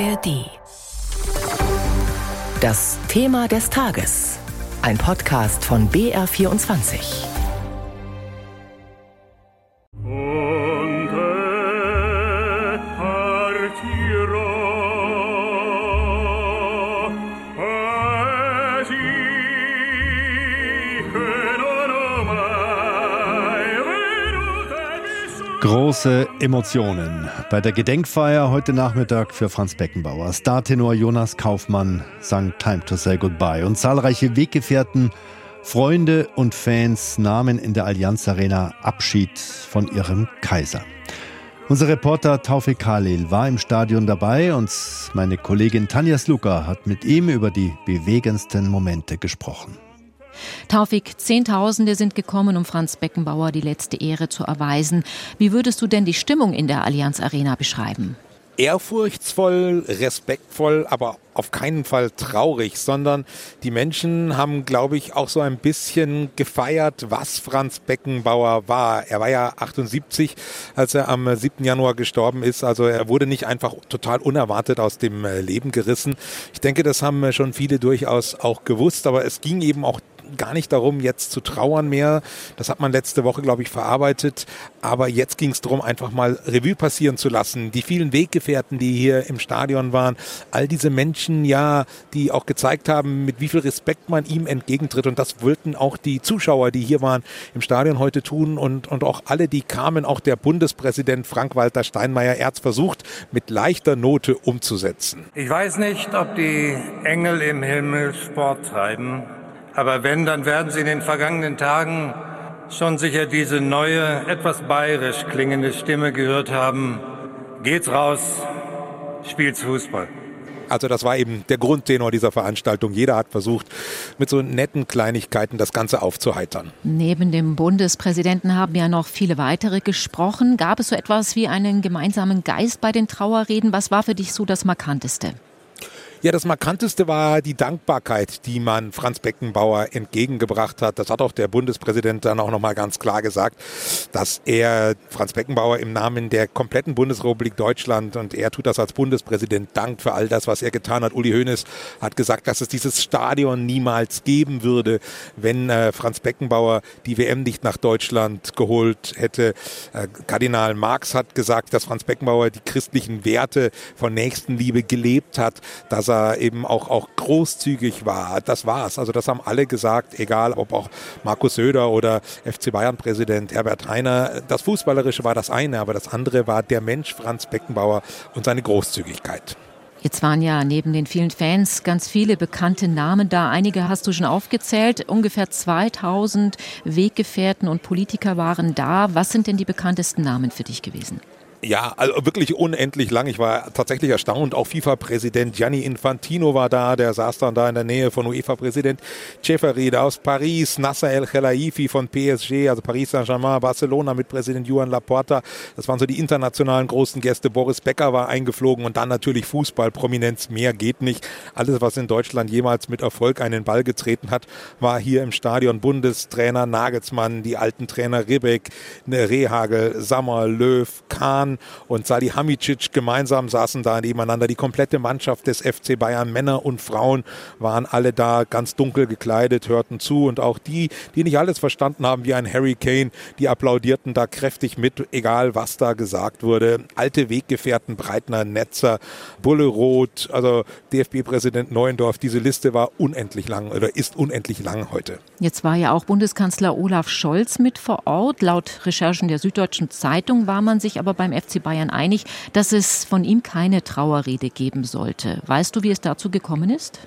ARD. Das Thema des Tages. Ein Podcast von BR24. Große Emotionen bei der Gedenkfeier heute Nachmittag für Franz Beckenbauer. Startenor Jonas Kaufmann sang Time to Say Goodbye und zahlreiche Weggefährten, Freunde und Fans nahmen in der Allianz Arena Abschied von ihrem Kaiser. Unser Reporter Taufik Khalil war im Stadion dabei und meine Kollegin Tanja Sluka hat mit ihm über die bewegendsten Momente gesprochen. Taufik, Zehntausende sind gekommen, um Franz Beckenbauer die letzte Ehre zu erweisen. Wie würdest du denn die Stimmung in der Allianz Arena beschreiben? ehrfurchtsvoll, respektvoll, aber auf keinen Fall traurig, sondern die Menschen haben, glaube ich, auch so ein bisschen gefeiert, was Franz Beckenbauer war. Er war ja 78, als er am 7. Januar gestorben ist. Also er wurde nicht einfach total unerwartet aus dem Leben gerissen. Ich denke, das haben schon viele durchaus auch gewusst, aber es ging eben auch gar nicht darum, jetzt zu trauern mehr. Das hat man letzte Woche, glaube ich, verarbeitet. Aber jetzt ging es darum, einfach mal Revue passieren zu lassen. Die vielen Weggefährten, die hier im Stadion waren, all diese Menschen, ja, die auch gezeigt haben, mit wie viel Respekt man ihm entgegentritt. Und das wollten auch die Zuschauer, die hier waren, im Stadion heute tun. Und, und auch alle, die kamen, auch der Bundespräsident Frank-Walter Steinmeier, er versucht, mit leichter Note umzusetzen. Ich weiß nicht, ob die Engel im Himmel Sport treiben aber wenn, dann werden Sie in den vergangenen Tagen schon sicher diese neue, etwas bayerisch klingende Stimme gehört haben. Geht's raus, spielt's Fußball. Also das war eben der Grundtenor dieser Veranstaltung. Jeder hat versucht, mit so netten Kleinigkeiten das Ganze aufzuheitern. Neben dem Bundespräsidenten haben ja noch viele weitere gesprochen. Gab es so etwas wie einen gemeinsamen Geist bei den Trauerreden? Was war für dich so das Markanteste? Ja, das Markanteste war die Dankbarkeit, die man Franz Beckenbauer entgegengebracht hat. Das hat auch der Bundespräsident dann auch nochmal ganz klar gesagt, dass er Franz Beckenbauer im Namen der kompletten Bundesrepublik Deutschland und er tut das als Bundespräsident dankt für all das, was er getan hat. Uli Hoeneß hat gesagt, dass es dieses Stadion niemals geben würde, wenn äh, Franz Beckenbauer die WM nicht nach Deutschland geholt hätte. Äh, Kardinal Marx hat gesagt, dass Franz Beckenbauer die christlichen Werte von Nächstenliebe gelebt hat, dass er er eben auch, auch großzügig war. Das war's. Also das haben alle gesagt, egal ob auch Markus Söder oder FC Bayern-Präsident Herbert Heiner. Das Fußballerische war das eine, aber das andere war der Mensch Franz Beckenbauer und seine Großzügigkeit. Jetzt waren ja neben den vielen Fans ganz viele bekannte Namen da. Einige hast du schon aufgezählt. Ungefähr 2000 Weggefährten und Politiker waren da. Was sind denn die bekanntesten Namen für dich gewesen? Ja, also wirklich unendlich lang. Ich war tatsächlich erstaunt. Auch FIFA-Präsident Gianni Infantino war da. Der saß dann da in der Nähe von UEFA-Präsident Ceferid aus Paris. Nasser El Khelaifi von PSG, also Paris Saint-Germain, Barcelona mit Präsident Juan Laporta. Das waren so die internationalen großen Gäste. Boris Becker war eingeflogen und dann natürlich Fußballprominenz. Mehr geht nicht. Alles, was in Deutschland jemals mit Erfolg einen Ball getreten hat, war hier im Stadion. Bundestrainer Nagelsmann, die alten Trainer Ribbeck, Rehagel, Sammer, Löw, Kahn, und Salihamidzic gemeinsam saßen da nebeneinander. Die komplette Mannschaft des FC Bayern, Männer und Frauen, waren alle da ganz dunkel gekleidet, hörten zu und auch die, die nicht alles verstanden haben, wie ein Harry Kane, die applaudierten da kräftig mit, egal was da gesagt wurde. Alte Weggefährten, Breitner, Netzer, Bulle Roth, also DFB-Präsident Neuendorf, diese Liste war unendlich lang oder ist unendlich lang heute. Jetzt war ja auch Bundeskanzler Olaf Scholz mit vor Ort. Laut Recherchen der Süddeutschen Zeitung war man sich aber beim FC Bayern einig, dass es von ihm keine Trauerrede geben sollte. Weißt du, wie es dazu gekommen ist?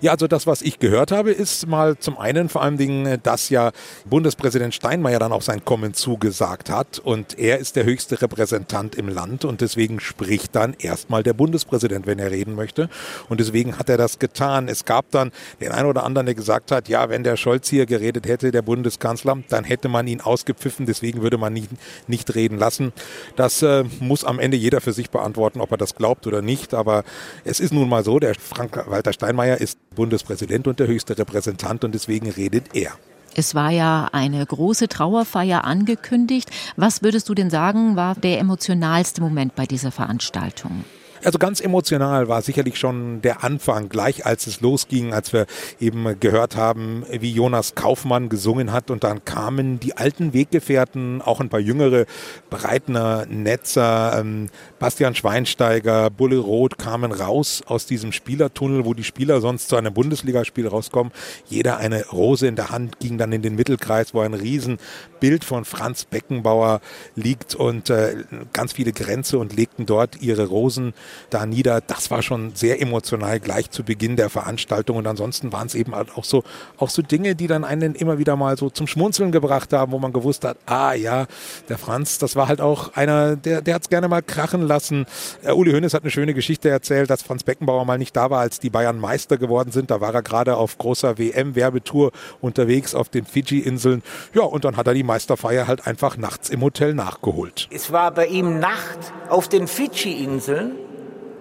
Ja, also das, was ich gehört habe, ist mal zum einen vor allen Dingen, dass ja Bundespräsident Steinmeier dann auch sein Kommen zugesagt hat und er ist der höchste Repräsentant im Land und deswegen spricht dann erstmal der Bundespräsident, wenn er reden möchte und deswegen hat er das getan. Es gab dann den einen oder anderen, der gesagt hat, ja, wenn der Scholz hier geredet hätte, der Bundeskanzler, dann hätte man ihn ausgepfiffen, deswegen würde man ihn nicht reden lassen. Das äh, muss am Ende jeder für sich beantworten, ob er das glaubt oder nicht, aber es ist nun mal so, der Frank-Walter Steinmeier ist Bundespräsident und der höchste Repräsentant und deswegen redet er. Es war ja eine große Trauerfeier angekündigt. Was würdest du denn sagen, war der emotionalste Moment bei dieser Veranstaltung? Also ganz emotional war sicherlich schon der Anfang, gleich als es losging, als wir eben gehört haben, wie Jonas Kaufmann gesungen hat und dann kamen die alten Weggefährten, auch ein paar jüngere, Breitner, Netzer, ähm, Bastian Schweinsteiger, Bulle Roth kamen raus aus diesem Spielertunnel, wo die Spieler sonst zu einem Bundesligaspiel rauskommen. Jeder eine Rose in der Hand, ging dann in den Mittelkreis, wo ein Riesenbild von Franz Beckenbauer liegt und äh, ganz viele Grenze und legten dort ihre Rosen da nieder. Das war schon sehr emotional gleich zu Beginn der Veranstaltung und ansonsten waren es eben halt auch so, auch so Dinge, die dann einen immer wieder mal so zum Schmunzeln gebracht haben, wo man gewusst hat, ah ja, der Franz, das war halt auch einer, der, der hat es gerne mal krachen lassen. Äh, Uli Hoeneß hat eine schöne Geschichte erzählt, dass Franz Beckenbauer mal nicht da war, als die Bayern Meister geworden sind. Da war er gerade auf großer WM-Werbetour unterwegs auf den Fidschi-Inseln. Ja, und dann hat er die Meisterfeier halt einfach nachts im Hotel nachgeholt. Es war bei ihm Nacht auf den Fidschi-Inseln.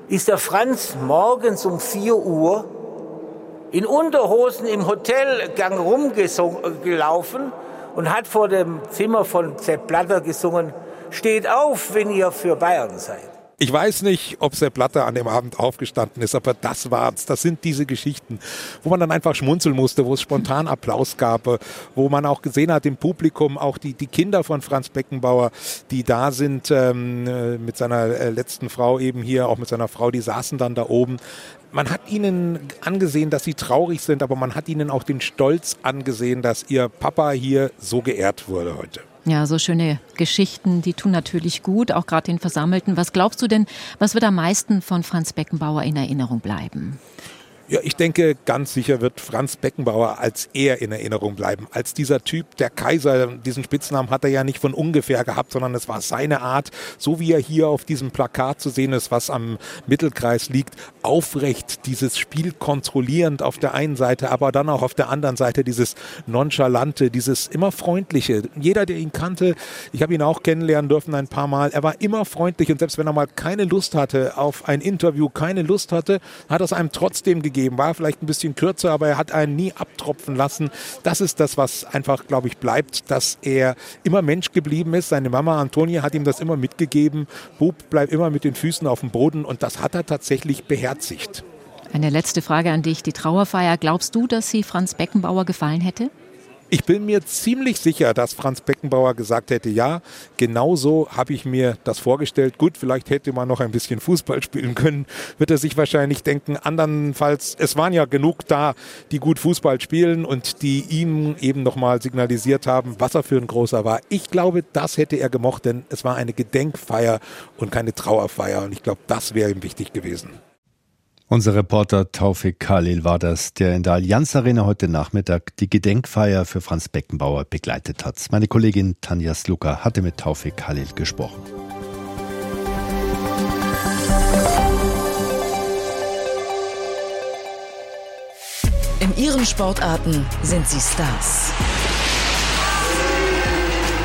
Ist der Franz morgens um 4 Uhr in Unterhosen im Hotelgang rumgelaufen und hat vor dem Zimmer von Sepp Blatter gesungen, steht auf, wenn ihr für Bayern seid. Ich weiß nicht, ob Sepp Blatter an dem Abend aufgestanden ist, aber das war's. Das sind diese Geschichten, wo man dann einfach schmunzeln musste, wo es spontan Applaus gab, wo man auch gesehen hat im Publikum, auch die, die Kinder von Franz Beckenbauer, die da sind ähm, äh, mit seiner äh, letzten Frau eben hier, auch mit seiner Frau, die saßen dann da oben. Man hat ihnen angesehen, dass sie traurig sind, aber man hat ihnen auch den Stolz angesehen, dass ihr Papa hier so geehrt wurde heute. Ja, so schöne Geschichten, die tun natürlich gut, auch gerade den Versammelten. Was glaubst du denn, was wird am meisten von Franz Beckenbauer in Erinnerung bleiben? Ja, ich denke, ganz sicher wird Franz Beckenbauer als er in Erinnerung bleiben. Als dieser Typ, der Kaiser, diesen Spitznamen hat er ja nicht von ungefähr gehabt, sondern es war seine Art, so wie er hier auf diesem Plakat zu sehen ist, was am Mittelkreis liegt, aufrecht dieses Spiel kontrollierend auf der einen Seite, aber dann auch auf der anderen Seite dieses nonchalante, dieses immer freundliche. Jeder, der ihn kannte, ich habe ihn auch kennenlernen dürfen ein paar Mal, er war immer freundlich und selbst wenn er mal keine Lust hatte auf ein Interview, keine Lust hatte, hat er es einem trotzdem gegeben gegeben. War vielleicht ein bisschen kürzer, aber er hat einen nie abtropfen lassen. Das ist das, was einfach, glaube ich, bleibt, dass er immer Mensch geblieben ist. Seine Mama Antonia hat ihm das immer mitgegeben. Bub bleibt immer mit den Füßen auf dem Boden und das hat er tatsächlich beherzigt. Eine letzte Frage an dich. Die Trauerfeier, glaubst du, dass sie Franz Beckenbauer gefallen hätte? Ich bin mir ziemlich sicher, dass Franz Beckenbauer gesagt hätte, ja, genau so habe ich mir das vorgestellt. Gut, vielleicht hätte man noch ein bisschen Fußball spielen können, wird er sich wahrscheinlich denken. Andernfalls, es waren ja genug da, die gut Fußball spielen und die ihm eben nochmal signalisiert haben, was er für ein großer war. Ich glaube, das hätte er gemocht, denn es war eine Gedenkfeier und keine Trauerfeier. Und ich glaube, das wäre ihm wichtig gewesen. Unser Reporter Taufik Khalil war das, der in der Allianz Arena heute Nachmittag die Gedenkfeier für Franz Beckenbauer begleitet hat. Meine Kollegin Tanja Sluka hatte mit Taufik Khalil gesprochen. In ihren Sportarten sind sie Stars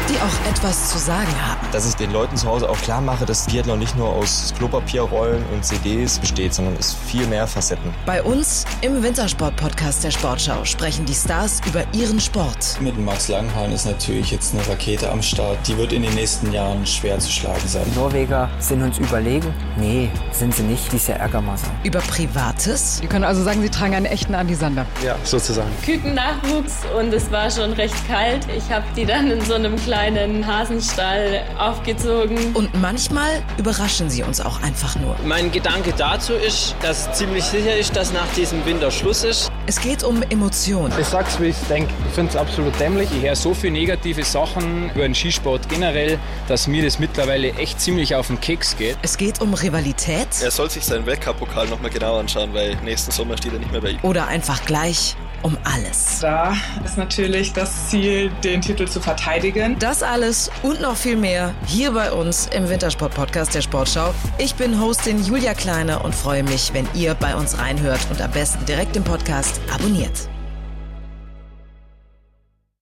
die auch etwas zu sagen haben. Dass ich den Leuten zu Hause auch klar mache, dass Biathlon nicht nur aus Klopapierrollen und CDs besteht, sondern es viel mehr Facetten. Bei uns im Wintersport-Podcast der Sportschau sprechen die Stars über ihren Sport. Mit Max Langhahn ist natürlich jetzt eine Rakete am Start. Die wird in den nächsten Jahren schwer zu schlagen sein. Die Norweger sind uns überlegen? Nee, sind sie nicht. Die ist ja Ärgermasse. Über Privates? Sie können also sagen, Sie tragen einen echten Andi-Sander. Ja, sozusagen. Kükennachwuchs und es war schon recht kalt. Ich habe die dann in so einem kleinen kleinen Hasenstall aufgezogen. Und manchmal überraschen sie uns auch einfach nur. Mein Gedanke dazu ist, dass ziemlich sicher ist, dass nach diesem Winter Schluss ist. Es geht um Emotionen. Ich sag's, wie ich denke. Ich finde es absolut dämlich. Ich höre so viele negative Sachen über den Skisport generell, dass mir das mittlerweile echt ziemlich auf den Keks geht. Es geht um Rivalität. Er soll sich seinen Weltcup-Pokal nochmal genau anschauen, weil nächsten Sommer steht er nicht mehr bei ihm. Oder einfach gleich um alles. Da ist natürlich das Ziel, den Titel zu verteidigen. Das alles und noch viel mehr hier bei uns im Wintersport-Podcast der Sportschau. Ich bin Hostin Julia Kleiner und freue mich, wenn ihr bei uns reinhört und am besten direkt im Podcast abonniert.